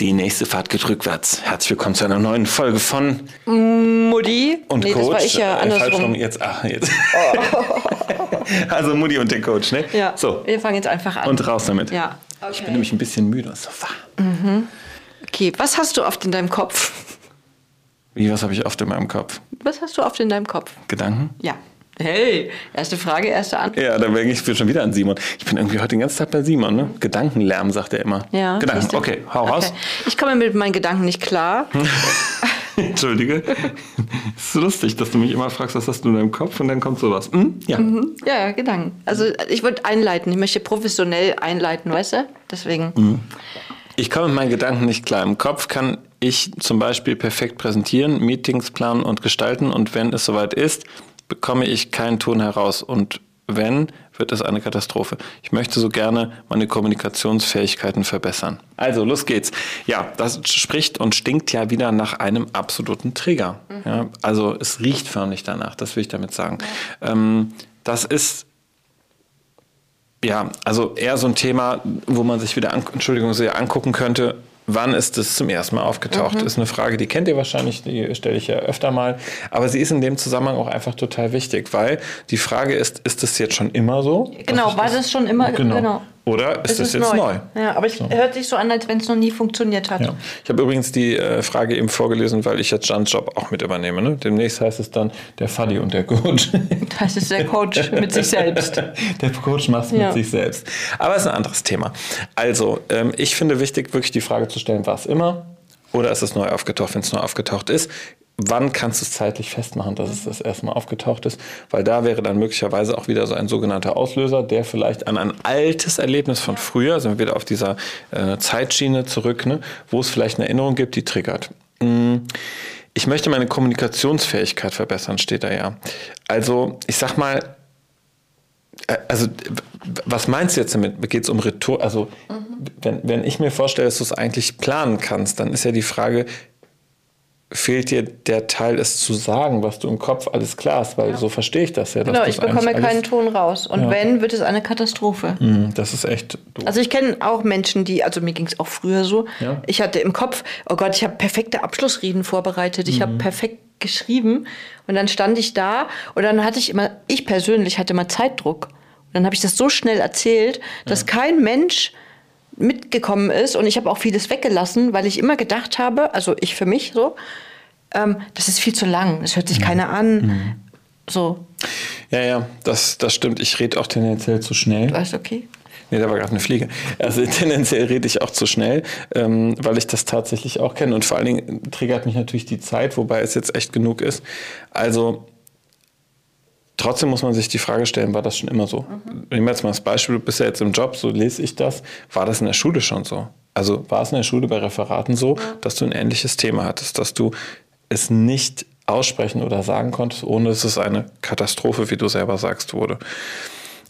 Die nächste Fahrt geht rückwärts. Herzlich willkommen zu einer neuen Folge von Mutti und nee, Coach. Das war ich ja Äh, andersrum. jetzt, ach, jetzt. also Mutti und der Coach, ne? Ja, So, wir fangen jetzt einfach an. und raus damit. Ja. Ich bin nämlich ein bisschen müde. So, wah. Okay, was hast du oft in deinem Kopf? Wie, was habe ich oft in meinem Kopf? Was hast du oft in deinem Kopf? Gedanken? Ja. Hey, erste Frage, erste Antwort. Ja, da denke ich schon wieder an Simon. Ich bin irgendwie heute den ganzen Tag bei Simon, ne? Gedankenlärm, sagt er immer. Ja, Gedanken, okay, hau raus. Okay. Ich komme mit meinen Gedanken nicht klar. Entschuldige. Ist so lustig, dass du mich immer fragst, was hast du in deinem Kopf und dann kommt sowas. Hm? Ja. Ja, ja, Gedanken. Also ich würde einleiten. Ich möchte professionell einleiten, weißt du? Deswegen. Mhm. Ich komme mit meinen Gedanken nicht klar. Im Kopf kann ich zum Beispiel perfekt präsentieren, Meetings planen und gestalten und wenn es soweit ist, bekomme ich keinen Ton heraus und wenn, wird es eine Katastrophe. Ich möchte so gerne meine Kommunikationsfähigkeiten verbessern. Also, los geht's. Ja, das spricht und stinkt ja wieder nach einem absoluten Trigger. Ja, also, es riecht förmlich danach, das will ich damit sagen. Ähm, das ist ja, also eher so ein Thema, wo man sich wieder, Entschuldigung, sehr angucken könnte, wann ist es zum ersten Mal aufgetaucht? Ist eine Frage, die kennt ihr wahrscheinlich, die stelle ich ja öfter mal, aber sie ist in dem Zusammenhang auch einfach total wichtig, weil die Frage ist, ist es jetzt schon immer so? Genau, war das schon immer. Genau. genau. Oder ist Es es jetzt neu? Ja, aber es hört sich so an, als wenn es noch nie funktioniert hat. Ja. Ich habe übrigens die äh, Frage eben vorgelesen, weil ich jetzt Jans Job auch mit übernehme. Ne? Demnächst heißt es dann der Fuddy und der Coach. Das ist der Coach mit sich selbst. Der Coach macht es mit Ja. sich selbst. Aber es ist ein anderes Thema. Also, ähm, ich finde wichtig, wirklich die Frage zu stellen, war es immer oder ist es neu aufgetaucht? Wenn es neu aufgetaucht ist, wann kannst du es zeitlich festmachen, dass es das erste Mal aufgetaucht ist? Weil da wäre dann möglicherweise auch wieder so ein sogenannter Auslöser, der vielleicht an ein altes Erlebnis von früher, sind wir wieder auf dieser äh, Zeitschiene zurück, ne, wo es vielleicht eine Erinnerung gibt, die triggert. Mm. Ich möchte meine Kommunikationsfähigkeit verbessern, steht da ja. Also, ich sag mal, äh, also, was meinst du jetzt damit? Geht es um Rhetor? Also, wenn, wenn ich mir vorstelle, dass du es eigentlich planen kannst, dann ist ja die Frage, fehlt dir der Teil, es zu sagen, was du im Kopf alles klar hast? Weil so verstehe ich das ja. Genau, ich bekomme keinen Ton raus. Und Ja. wenn, wird es eine Katastrophe. Hm, Das ist echt doof. Also ich kenne auch Menschen, die, also mir ging es auch früher so, Ja. ich hatte im Kopf, oh Gott, ich habe perfekte Abschlussreden vorbereitet, ich Mhm. habe perfekt geschrieben und dann stand ich da und dann hatte ich immer, ich persönlich hatte immer Zeitdruck. Und dann habe ich das so schnell erzählt, dass kein Mensch mitgekommen ist und ich habe auch vieles weggelassen, weil ich immer gedacht habe, also ich für mich so, ähm, das ist viel zu lang, das hört sich keiner an. So, ja, ja, das, das stimmt. Ich rede auch tendenziell zu schnell. du okay. Nee, da war gerade eine Fliege. Also tendenziell rede ich auch zu schnell, ähm, weil ich das tatsächlich auch kenne. Und vor allen Dingen triggert mich natürlich die Zeit, wobei es jetzt echt genug ist. Also trotzdem muss man sich die Frage stellen, war das schon immer so? Nehmen wir jetzt mal das Beispiel, du bist ja jetzt im Job, so lese ich das. War das in der Schule schon so? Also war es in der Schule bei Referaten so, dass du ein ähnliches Thema hattest, dass du es nicht aussprechen oder sagen konntest, ohne dass es eine Katastrophe, wie du selber sagst, wurde.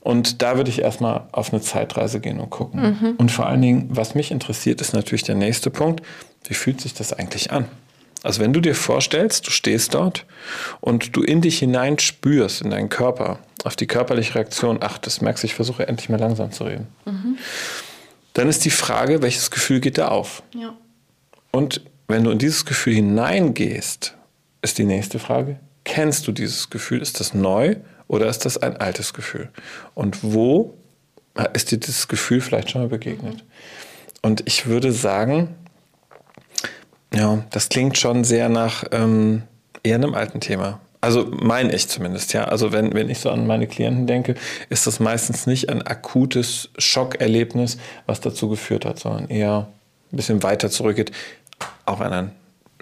Und da würde ich erstmal auf eine Zeitreise gehen und gucken. Und vor allen Dingen, was mich interessiert, ist natürlich der nächste Punkt. Wie fühlt sich das eigentlich an? Also wenn du dir vorstellst, du stehst dort und du in dich hinein spürst, in deinen Körper, auf die körperliche Reaktion achtest, merkst, ich versuche endlich mal langsam zu reden. Dann ist die Frage, welches Gefühl geht da auf? Ja. Und wenn du in dieses Gefühl hineingehst, ist die nächste Frage, kennst du dieses Gefühl? Ist das neu oder ist das ein altes Gefühl? Und wo ist dir dieses Gefühl vielleicht schon mal begegnet? Und ich würde sagen, ja, das klingt schon sehr nach ähm, eher einem alten Thema. Also meine ich zumindest, ja. Also wenn, wenn ich so an meine Klienten denke, ist das meistens nicht ein akutes Schockerlebnis, was dazu geführt hat, sondern eher ein bisschen weiter zurückgeht, auch an ein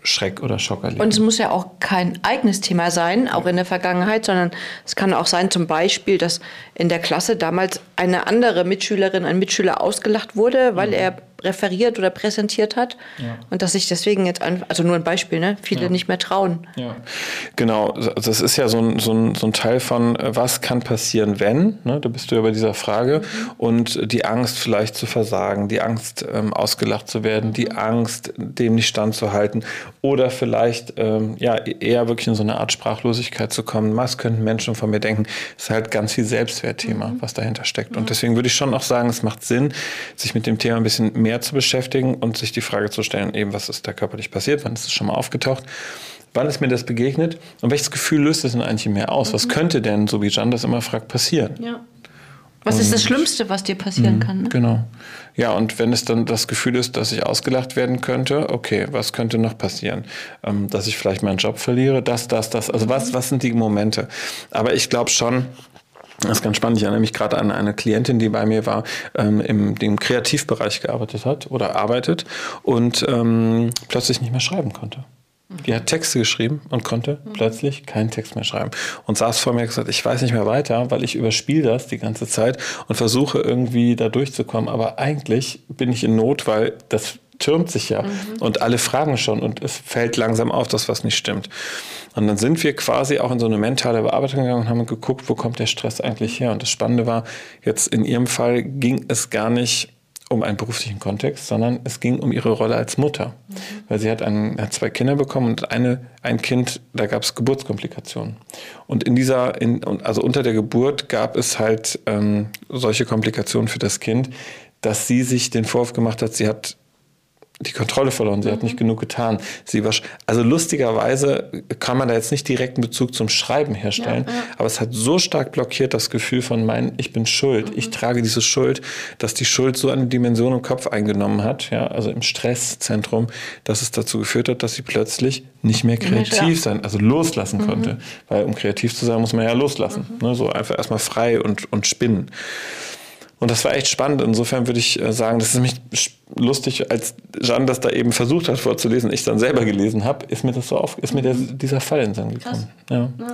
Schreck- oder Schockerlebnis. Und es muss ja auch kein eigenes Thema sein, auch in der Vergangenheit, sondern es kann auch sein, zum Beispiel, dass in der Klasse damals eine andere Mitschülerin, ein Mitschüler ausgelacht wurde, weil er referiert oder präsentiert hat. Und dass sich deswegen jetzt, ein, also nur ein Beispiel, ne, viele nicht mehr trauen. Ja, genau. Das ist ja so ein, so ein, so ein Teil von, äh, was kann passieren, wenn? Ne? Da bist du ja bei dieser Frage. Und die Angst, vielleicht zu versagen, die Angst, ähm, ausgelacht zu werden, die Angst, dem nicht standzuhalten. Oder vielleicht ähm, ja, eher wirklich in so eine Art Sprachlosigkeit zu kommen. Was könnten Menschen von mir denken? Das ist halt ganz viel Selbstwertthema, was dahinter steckt. Und deswegen würde ich schon auch sagen, es macht Sinn, sich mit dem Thema ein bisschen mehr mehr zu beschäftigen und sich die Frage zu stellen, eben, was ist da körperlich passiert, wann ist es schon mal aufgetaucht, wann ist mir das begegnet und welches Gefühl löst es denn eigentlich mehr aus? Mhm. Was könnte denn, so wie Jan das immer fragt, passieren? Ja. Was ist das Schlimmste, was dir passieren mhm, kann? Ne? Genau. Ja, und wenn es dann das Gefühl ist, dass ich ausgelacht werden könnte, okay, was könnte noch passieren? Ähm, dass ich vielleicht meinen Job verliere, das, das, das. Also was, was sind die Momente? Aber ich glaube schon, das ist ganz spannend. Ich erinnere mich gerade an eine Klientin, die bei mir war, ähm, im dem Kreativbereich gearbeitet hat oder arbeitet und ähm, plötzlich nicht mehr schreiben konnte. Die hat Texte geschrieben und konnte mhm. plötzlich keinen Text mehr schreiben. Und saß vor mir und gesagt, ich weiß nicht mehr weiter, weil ich überspiele das die ganze Zeit und versuche irgendwie da durchzukommen. Aber eigentlich bin ich in Not, weil das türmt sich ja. Mhm. Und alle fragen schon und es fällt langsam auf, dass was nicht stimmt. Und dann sind wir quasi auch in so eine mentale Bearbeitung gegangen und haben geguckt, wo kommt der Stress eigentlich her. Und das Spannende war, jetzt in ihrem Fall ging es gar nicht um einen beruflichen Kontext, sondern es ging um ihre Rolle als Mutter. Mhm. Weil sie hat, ein, hat zwei Kinder bekommen und eine, ein Kind, da gab es Geburtskomplikationen. Und in dieser, in, also unter der Geburt gab es halt ähm, solche Komplikationen für das Kind, dass sie sich den Vorwurf gemacht hat, sie hat die Kontrolle verloren. Sie mhm. hat nicht genug getan. Sie war, also lustigerweise kann man da jetzt nicht direkten Bezug zum Schreiben herstellen, ja, ja. aber es hat so stark blockiert das Gefühl von mein, ich bin schuld, mhm. ich trage diese Schuld, dass die Schuld so eine Dimension im Kopf eingenommen hat, ja, also im Stresszentrum, dass es dazu geführt hat, dass sie plötzlich nicht mehr kreativ ja. sein, also loslassen mhm. konnte. Weil um kreativ zu sein, muss man ja loslassen. Mhm. Ne, so einfach erstmal frei und, und spinnen. Und das war echt spannend. Insofern würde ich äh, sagen, das ist nämlich lustig, als Jeanne das da eben versucht hat vorzulesen, ich dann selber gelesen habe, ist mir das so auf, ist mir der, dieser Fall in den Sinn gekommen. Ja. ja.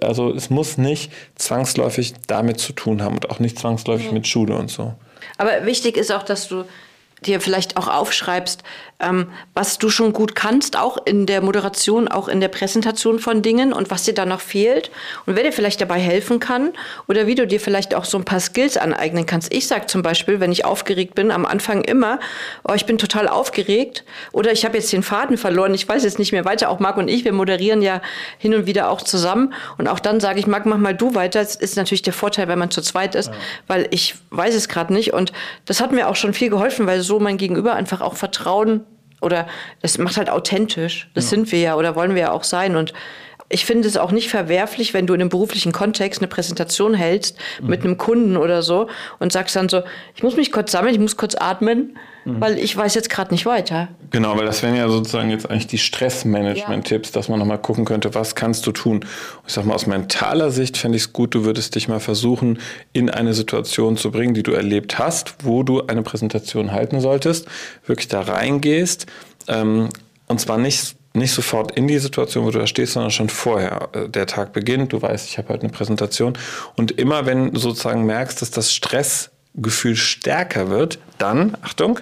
Also es muss nicht zwangsläufig damit zu tun haben und auch nicht zwangsläufig ja. mit Schule und so. Aber wichtig ist auch, dass du dir vielleicht auch aufschreibst, ähm, was du schon gut kannst, auch in der Moderation, auch in der Präsentation von Dingen und was dir da noch fehlt und wer dir vielleicht dabei helfen kann oder wie du dir vielleicht auch so ein paar Skills aneignen kannst. Ich sage zum Beispiel, wenn ich aufgeregt bin, am Anfang immer, oh, ich bin total aufgeregt oder ich habe jetzt den Faden verloren, ich weiß jetzt nicht mehr weiter. Auch Marc und ich, wir moderieren ja hin und wieder auch zusammen und auch dann sage ich, Marc, mach mal du weiter. Das ist natürlich der Vorteil, wenn man zu zweit ist, ja. weil ich weiß es gerade nicht und das hat mir auch schon viel geholfen, weil so mein Gegenüber einfach auch Vertrauen oder das macht halt authentisch. Das ja. sind wir ja oder wollen wir ja auch sein. Und ich finde es auch nicht verwerflich, wenn du in einem beruflichen Kontext eine Präsentation hältst mhm. mit einem Kunden oder so und sagst dann so, ich muss mich kurz sammeln, ich muss kurz atmen, mhm. weil ich weiß jetzt gerade nicht weiter. Genau, weil das wären ja sozusagen jetzt eigentlich die Stressmanagement-Tipps, ja. dass man nochmal gucken könnte, was kannst du tun. Ich sag mal, aus mentaler Sicht fände ich es gut, du würdest dich mal versuchen, in eine Situation zu bringen, die du erlebt hast, wo du eine Präsentation halten solltest, wirklich da reingehst, ähm, und zwar nicht nicht sofort in die Situation, wo du da stehst, sondern schon vorher. Äh, der Tag beginnt, du weißt, ich habe heute eine Präsentation. Und immer wenn du sozusagen merkst, dass das Stressgefühl stärker wird, dann, Achtung,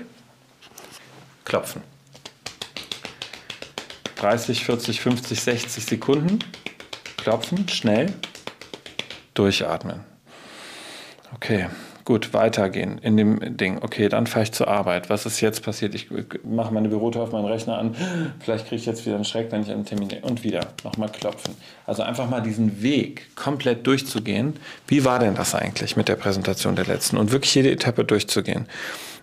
klopfen. 30, 40, 50, 60 Sekunden. Klopfen, schnell. Durchatmen. Okay, Gut, weitergehen in dem Ding. Okay, dann fahre ich zur Arbeit. Was ist jetzt passiert? Ich mache meine Bürotür auf meinen Rechner an. Vielleicht kriege ich jetzt wieder einen Schreck, wenn ich einen Termin Und wieder nochmal klopfen. Also einfach mal diesen Weg komplett durchzugehen. Wie war denn das eigentlich mit der Präsentation der letzten? Und wirklich jede Etappe durchzugehen.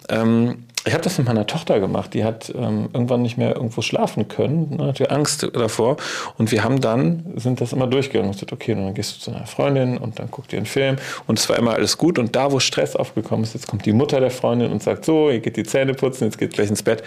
Ähm, ich habe das mit meiner Tochter gemacht. Die hat ähm, irgendwann nicht mehr irgendwo schlafen können, ne, hatte Angst davor. Und wir haben dann, sind das immer durchgegangen und gesagt, okay, dann gehst du zu einer Freundin und dann guckt ihr einen Film. Und es war immer alles gut. Und da, wo Stress aufgekommen ist, jetzt kommt die Mutter der Freundin und sagt, so, ihr geht die Zähne putzen, jetzt geht gleich ins Bett.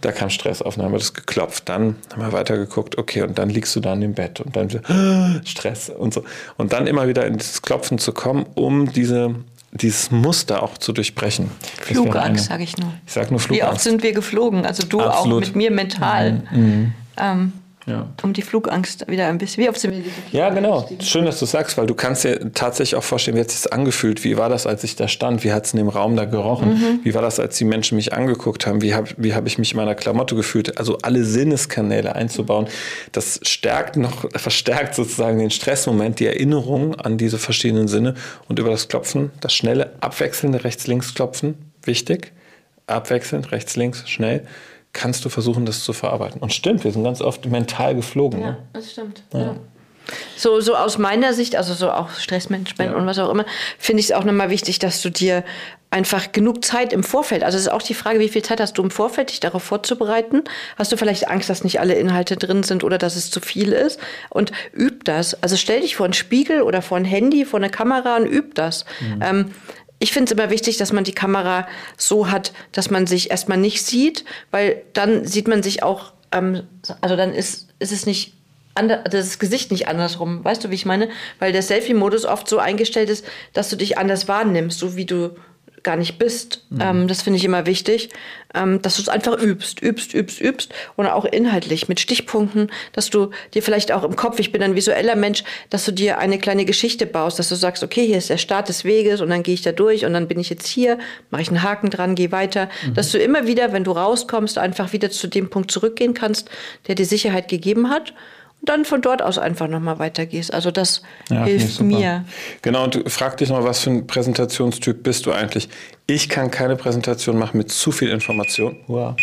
Da kam Stress auf, dann haben wir das geklopft. Dann haben wir weitergeguckt, okay, und dann liegst du da im Bett und dann Stress und so. Und dann immer wieder ins Klopfen zu kommen, um diese dieses Muster auch zu durchbrechen. Flugangst, sage ich nur. Ich sage nur Flugangst. Wie oft sind wir geflogen? Also du Absolut. auch mit mir mental. Mhm. mhm. Ähm, ja. Um die Flugangst wieder ein bisschen. Wie oft sind wir Ja, genau. Schön, dass du sagst, weil du kannst dir tatsächlich auch vorstellen, wie hat es sich angefühlt? Wie war das, als ich da stand? Wie hat es in dem Raum da gerochen? Mhm. Wie war das, als die Menschen mich angeguckt haben? Wie habe wie hab ich mich in meiner Klamotte gefühlt? Also alle Sinneskanäle einzubauen, das stärkt noch, verstärkt sozusagen den Stressmoment, die Erinnerung an diese verschiedenen Sinne und über das Klopfen, das schnelle, abwechselnde Rechts-Links-Klopfen, wichtig. Abwechselnd, rechts, links, schnell kannst du versuchen, das zu verarbeiten. Und stimmt, wir sind ganz oft mental geflogen. Ja, ne? das stimmt. Ja. So, so aus meiner Sicht, also so auch Stressmanagement Ja. und was auch immer, finde ich es auch nochmal wichtig, dass du dir einfach genug Zeit im Vorfeld, also es ist auch die Frage, wie viel Zeit hast du im Vorfeld, dich darauf vorzubereiten? Hast du vielleicht Angst, dass nicht alle Inhalte drin sind oder dass es zu viel ist? Und üb das. Also stell dich vor einen Spiegel oder vor ein Handy, vor eine Kamera und üb das. Ähm, ich finde es immer wichtig, dass man die Kamera so hat, dass man sich erstmal nicht sieht, weil dann sieht man sich auch, ähm, also dann ist, ist es nicht das Gesicht nicht andersrum. Weißt du, wie ich meine? Weil der Selfie-Modus oft so eingestellt ist, dass du dich anders wahrnimmst, so wie du gar nicht bist. Ähm, das finde ich immer wichtig, ähm, dass du es einfach übst, übst, übst, übst und auch inhaltlich mit Stichpunkten, dass du dir vielleicht auch im Kopf, ich bin ein visueller Mensch, dass du dir eine kleine Geschichte baust, dass du sagst, okay, hier ist der Start des Weges und dann gehe ich da durch und dann bin ich jetzt hier, mache ich einen Haken dran, gehe weiter, dass du immer wieder, wenn du rauskommst, einfach wieder zu dem Punkt zurückgehen kannst, der dir Sicherheit gegeben hat und dann von dort aus einfach nochmal weitergehst. Also das Ja, hilft mir. Genau, und du frag dich mal, was für ein Präsentationstyp bist du eigentlich? Ich kann keine Präsentation machen mit zu viel Information. Wow.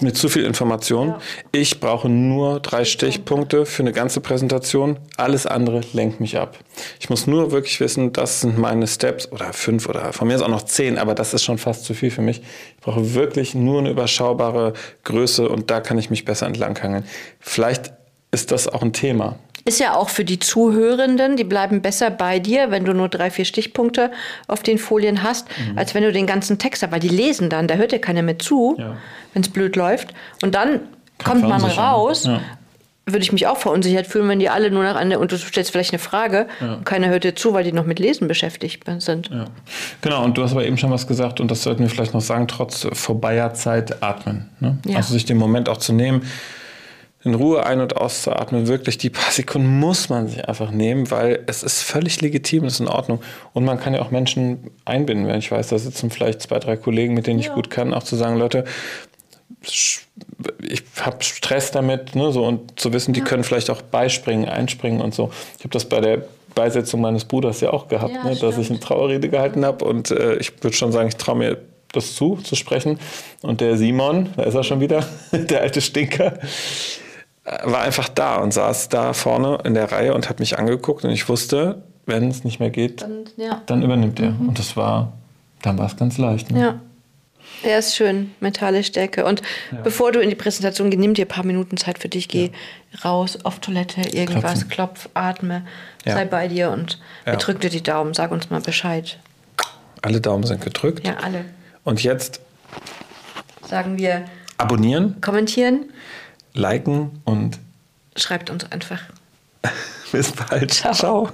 Mit zu viel Information. Ja. Ich brauche nur drei Stichpunkte für eine ganze Präsentation. Alles andere lenkt mich ab. Ich muss nur wirklich wissen, das sind meine Steps oder fünf oder von mir ist auch noch zehn, aber das ist schon fast zu viel für mich. Ich brauche wirklich nur eine überschaubare Größe und da kann ich mich besser entlanghangeln. Vielleicht ist das auch ein Thema. Ist ja auch für die Zuhörenden, die bleiben besser bei dir, wenn du nur drei, vier Stichpunkte auf den Folien hast, Mhm. als wenn du den ganzen Text hast, weil die lesen dann, da hört ja keiner mehr zu, Ja. wenn es blöd läuft. Und dann kommt man raus, Ja. würde ich mich auch verunsichert fühlen, wenn die alle nur nach einer, und du stellst vielleicht eine Frage und keiner hört dir zu, weil die noch mit Lesen beschäftigt sind. Ja. Genau, und du hast aber eben schon was gesagt, und das sollten wir vielleicht noch sagen, trotz vorbeier Zeit atmen. Ne? Ja. Also sich den Moment auch zu nehmen, in Ruhe ein- und auszuatmen, wirklich die paar Sekunden muss man sich einfach nehmen, weil es ist völlig legitim, es ist in Ordnung. Und man kann ja auch Menschen einbinden, wenn ich weiß, da sitzen vielleicht zwei, drei Kollegen, mit denen ich gut kann, auch zu sagen, Leute, ich habe Stress damit, ne, so und zu wissen, die können vielleicht auch beispringen, einspringen und so. Ich habe das bei der Beisetzung meines Bruders ja auch gehabt, Ja, ne, dass ich eine Trauerrede gehalten habe und äh, ich würde schon sagen, ich traue mir das zu, zu sprechen. Und der Simon, da ist er schon wieder, der alte Stinker, war einfach da und saß da vorne in der Reihe und hat mich angeguckt und ich wusste, wenn es nicht mehr geht, Dann, ja. dann übernimmt er. Und das war, dann war es ganz leicht. Ne? Ja. Er ist schön, mentale Stärke. Und bevor du in die Präsentation gehst, nimm dir ein paar Minuten Zeit für dich, geh raus, auf Toilette, irgendwas, Klopfen. klopf, atme, Ja. sei bei dir und Ja. wir drücken dir die Daumen, sag uns mal Bescheid. Alle Daumen sind gedrückt. Ja, alle. Und jetzt Sagen wir, abonnieren, kommentieren, liken und schreibt uns einfach. bis bald. Ciao. Ciao.